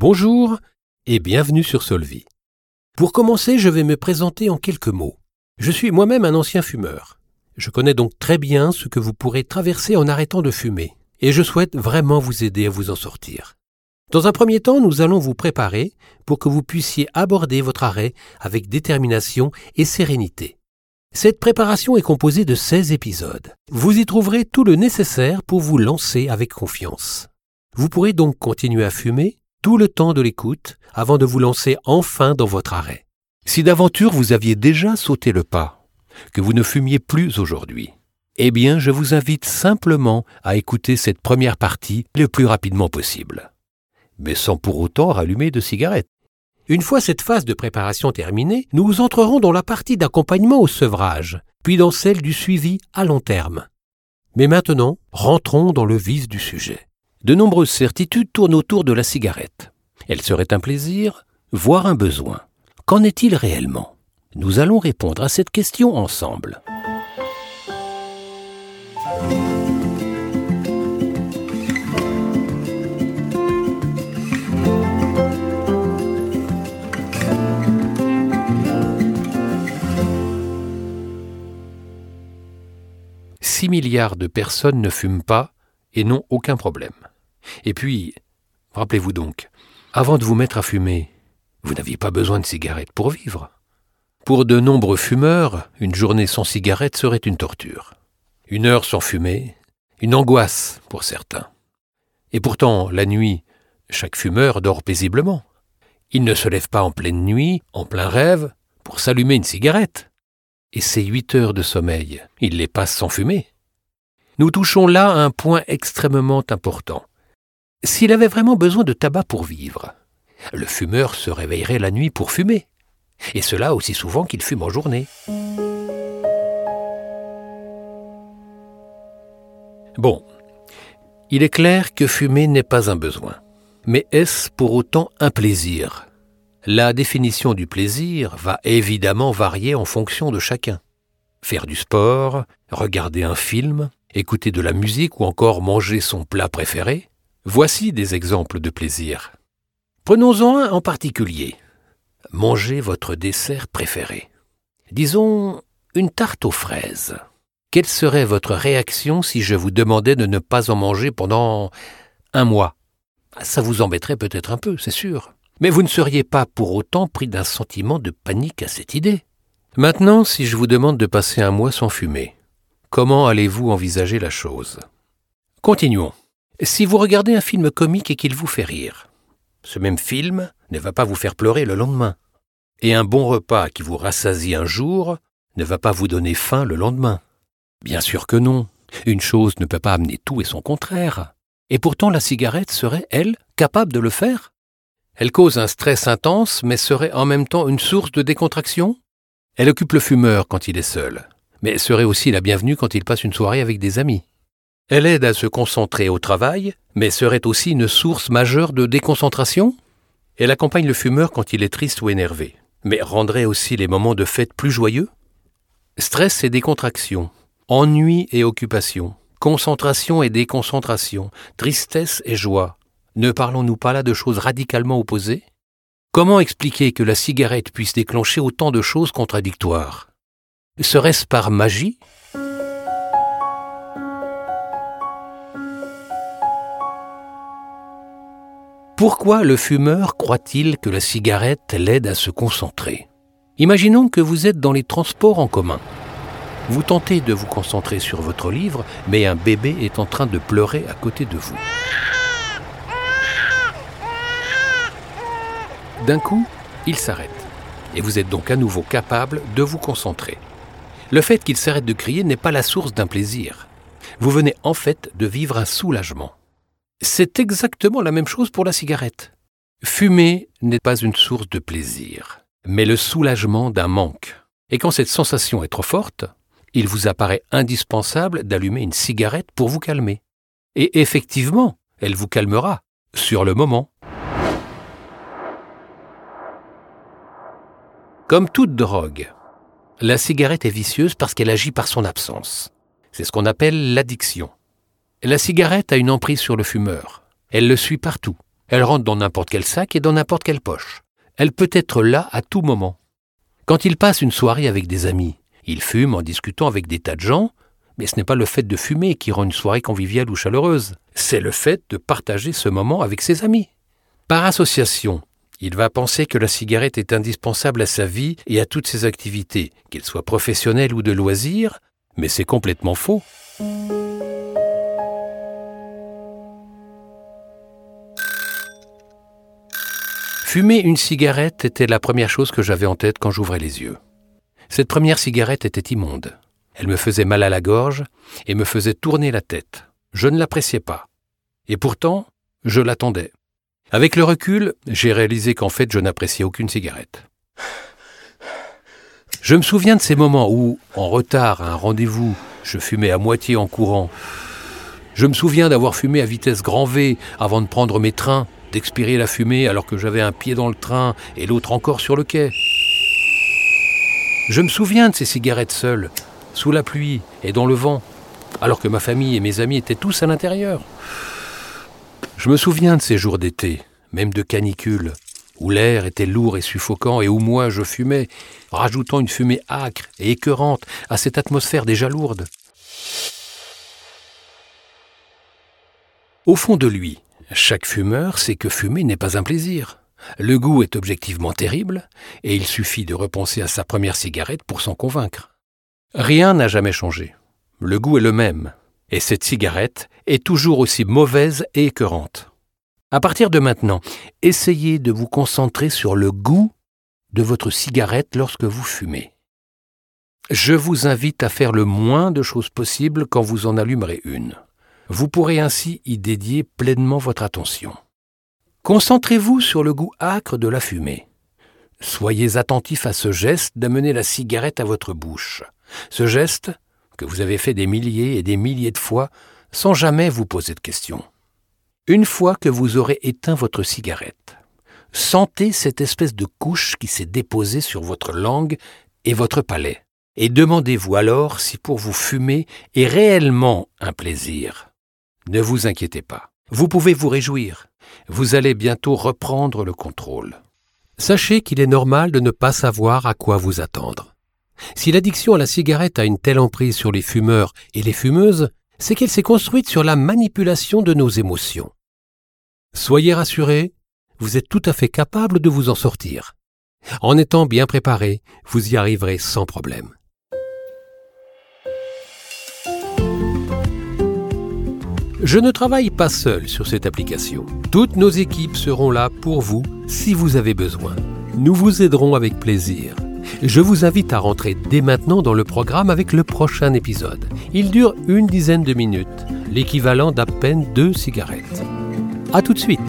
Bonjour et bienvenue sur Solvi. Pour commencer, je vais me présenter en quelques mots. Je suis moi-même un ancien fumeur. Je connais donc très bien ce que vous pourrez traverser en arrêtant de fumer, et je souhaite vraiment vous aider à vous en sortir. Dans un premier temps, nous allons vous préparer pour que vous puissiez aborder votre arrêt avec détermination et sérénité. Cette préparation est composée de 16 épisodes. Vous y trouverez tout le nécessaire pour vous lancer avec confiance. Vous pourrez donc continuer à fumer tout le temps de l'écoute avant de vous lancer enfin dans votre arrêt. Si d'aventure vous aviez déjà sauté le pas, que vous ne fumiez plus aujourd'hui, eh bien je vous invite simplement à écouter cette première partie le plus rapidement possible, mais sans pour autant rallumer de cigarettes. Une fois cette phase de préparation terminée, nous entrerons dans la partie d'accompagnement au sevrage, puis dans celle du suivi à long terme. Mais maintenant, rentrons dans le vif du sujet. De nombreuses certitudes tournent autour de la cigarette. Elle serait un plaisir, voire un besoin. Qu'en est-il réellement? Nous allons répondre à cette question ensemble. Milliards de personnes ne fument pas et n'ont aucun problème. Et puis, rappelez-vous donc, avant de vous mettre à fumer, vous n'aviez pas besoin de cigarettes pour vivre. Pour de nombreux fumeurs, une journée sans cigarette serait une torture. Une heure sans fumer, une angoisse pour certains. Et pourtant, la nuit, chaque fumeur dort paisiblement. Il ne se lève pas en pleine nuit, en plein rêve, pour s'allumer une cigarette. Et ces huit heures de sommeil, il les passe sans fumer. Nous touchons là un point extrêmement important. S'il avait vraiment besoin de tabac pour vivre, le fumeur se réveillerait la nuit pour fumer, et cela aussi souvent qu'il fume en journée. Bon, il est clair que fumer n'est pas un besoin. Mais est-ce pour autant un plaisir? La définition du plaisir va évidemment varier en fonction de chacun. Faire du sport, regarder un film, écouter de la musique ou encore manger son plat préféré, voici des exemples de plaisir. Prenons-en un en particulier. Manger votre dessert préféré. Disons une tarte aux fraises. Quelle serait votre réaction si je vous demandais de ne pas en manger pendant un mois? Ça vous embêterait peut-être un peu, c'est sûr. Mais vous ne seriez pas pour autant pris d'un sentiment de panique à cette idée. Maintenant, si je vous demande de passer un mois sans fumer, Comment allez-vous envisager la chose? Continuons. Si vous regardez un film comique et qu'il vous fait rire, ce même film ne va pas vous faire pleurer le lendemain. Et un bon repas qui vous rassasie un jour ne va pas vous donner faim le lendemain. Bien sûr que non. Une chose ne peut pas amener tout et son contraire. Et pourtant la cigarette serait, elle, capable de le faire? Elle cause un stress intense, mais serait en même temps une source de décontraction? Elle occupe le fumeur quand il est seul, mais serait aussi la bienvenue quand il passe une soirée avec des amis. Elle aide à se concentrer au travail, mais serait aussi une source majeure de déconcentration Elle accompagne le fumeur quand il est triste ou énervé, mais rendrait aussi les moments de fête plus joyeux Stress et décontraction, ennui et occupation, concentration et déconcentration, tristesse et joie. Ne parlons-nous pas là de choses radicalement opposées? Comment expliquer que la cigarette puisse déclencher autant de choses contradictoires? Serait-ce par magie? Pourquoi le fumeur croit-il que la cigarette l'aide à se concentrer? Imaginons que vous êtes dans les transports en commun. Vous tentez de vous concentrer sur votre livre, mais un bébé est en train de pleurer à côté de vous. D'un coup, il s'arrête, et vous êtes donc à nouveau capable de vous concentrer. Le fait qu'il s'arrête de crier n'est pas la source d'un plaisir. Vous venez en fait de vivre un soulagement. C'est exactement la même chose pour la cigarette. Fumer n'est pas une source de plaisir, mais le soulagement d'un manque. Et quand cette sensation est trop forte, il vous apparaît indispensable d'allumer une cigarette pour vous calmer. Et effectivement, elle vous calmera, sur le moment. Comme toute drogue, la cigarette est vicieuse parce qu'elle agit par son absence. C'est ce qu'on appelle l'addiction. La cigarette a une emprise sur le fumeur. Elle le suit partout. Elle rentre dans n'importe quel sac et dans n'importe quelle poche. Elle peut être là à tout moment. Quand il passe une soirée avec des amis, il fume en discutant avec des tas de gens, mais ce n'est pas le fait de fumer qui rend une soirée conviviale ou chaleureuse, c'est le fait de partager ce moment avec ses amis. Par association, il va penser que la cigarette est indispensable à sa vie et à toutes ses activités, qu'elles soient professionnelles ou de loisirs, mais c'est complètement faux. Fumer une cigarette était la première chose que j'avais en tête quand j'ouvrais les yeux. Cette première cigarette était immonde. Elle me faisait mal à la gorge et me faisait tourner la tête. Je ne l'appréciais pas. Et pourtant, je l'attendais. Avec le recul, j'ai réalisé qu'en fait, je n'appréciais aucune cigarette. Je me souviens de ces moments où, en retard à un rendez-vous, je fumais à moitié en courant. Je me souviens d'avoir fumé à vitesse grand V avant de prendre mes trains, d'expirer la fumée alors que j'avais un pied dans le train et l'autre encore sur le quai. Je me souviens de ces cigarettes seules, sous la pluie et dans le vent, alors que ma famille et mes amis étaient tous à l'intérieur. Je me souviens de ces jours d'été, même de canicule, où l'air était lourd et suffocant et où moi je fumais, rajoutant une fumée âcre et écœurante à cette atmosphère déjà lourde. Au fond de lui, chaque fumeur sait que fumer n'est pas un plaisir. Le goût est objectivement terrible, et il suffit de repenser à sa première cigarette pour s'en convaincre. Rien n'a jamais changé. Le goût est le même, et cette cigarette est toujours aussi mauvaise et écœurante. À partir de maintenant, essayez de vous concentrer sur le goût de votre cigarette lorsque vous fumez. Je vous invite à faire le moins de choses possible quand vous en allumerez une. Vous pourrez ainsi y dédier pleinement votre attention. Concentrez-vous sur le goût âcre de la fumée. Soyez attentif à ce geste d'amener la cigarette à votre bouche. Ce geste, que vous avez fait des milliers et des milliers de fois sans jamais vous poser de questions. Une fois que vous aurez éteint votre cigarette, sentez cette espèce de couche qui s'est déposée sur votre langue et votre palais, et demandez-vous alors si pour vous fumer est réellement un plaisir. Ne vous inquiétez pas, vous pouvez vous réjouir, vous allez bientôt reprendre le contrôle. Sachez qu'il est normal de ne pas savoir à quoi vous attendre. Si l'addiction à la cigarette a une telle emprise sur les fumeurs et les fumeuses, c'est qu'elle s'est construite sur la manipulation de nos émotions. Soyez rassurés, vous êtes tout à fait capable de vous en sortir. En étant bien préparé, vous y arriverez sans problème. Je ne travaille pas seul sur cette application. Toutes nos équipes seront là pour vous si vous avez besoin. Nous vous aiderons avec plaisir. Je vous invite à rentrer dès maintenant dans le programme avec le prochain épisode. Il dure une dizaine de minutes, l'équivalent d'à peine deux cigarettes. A tout de suite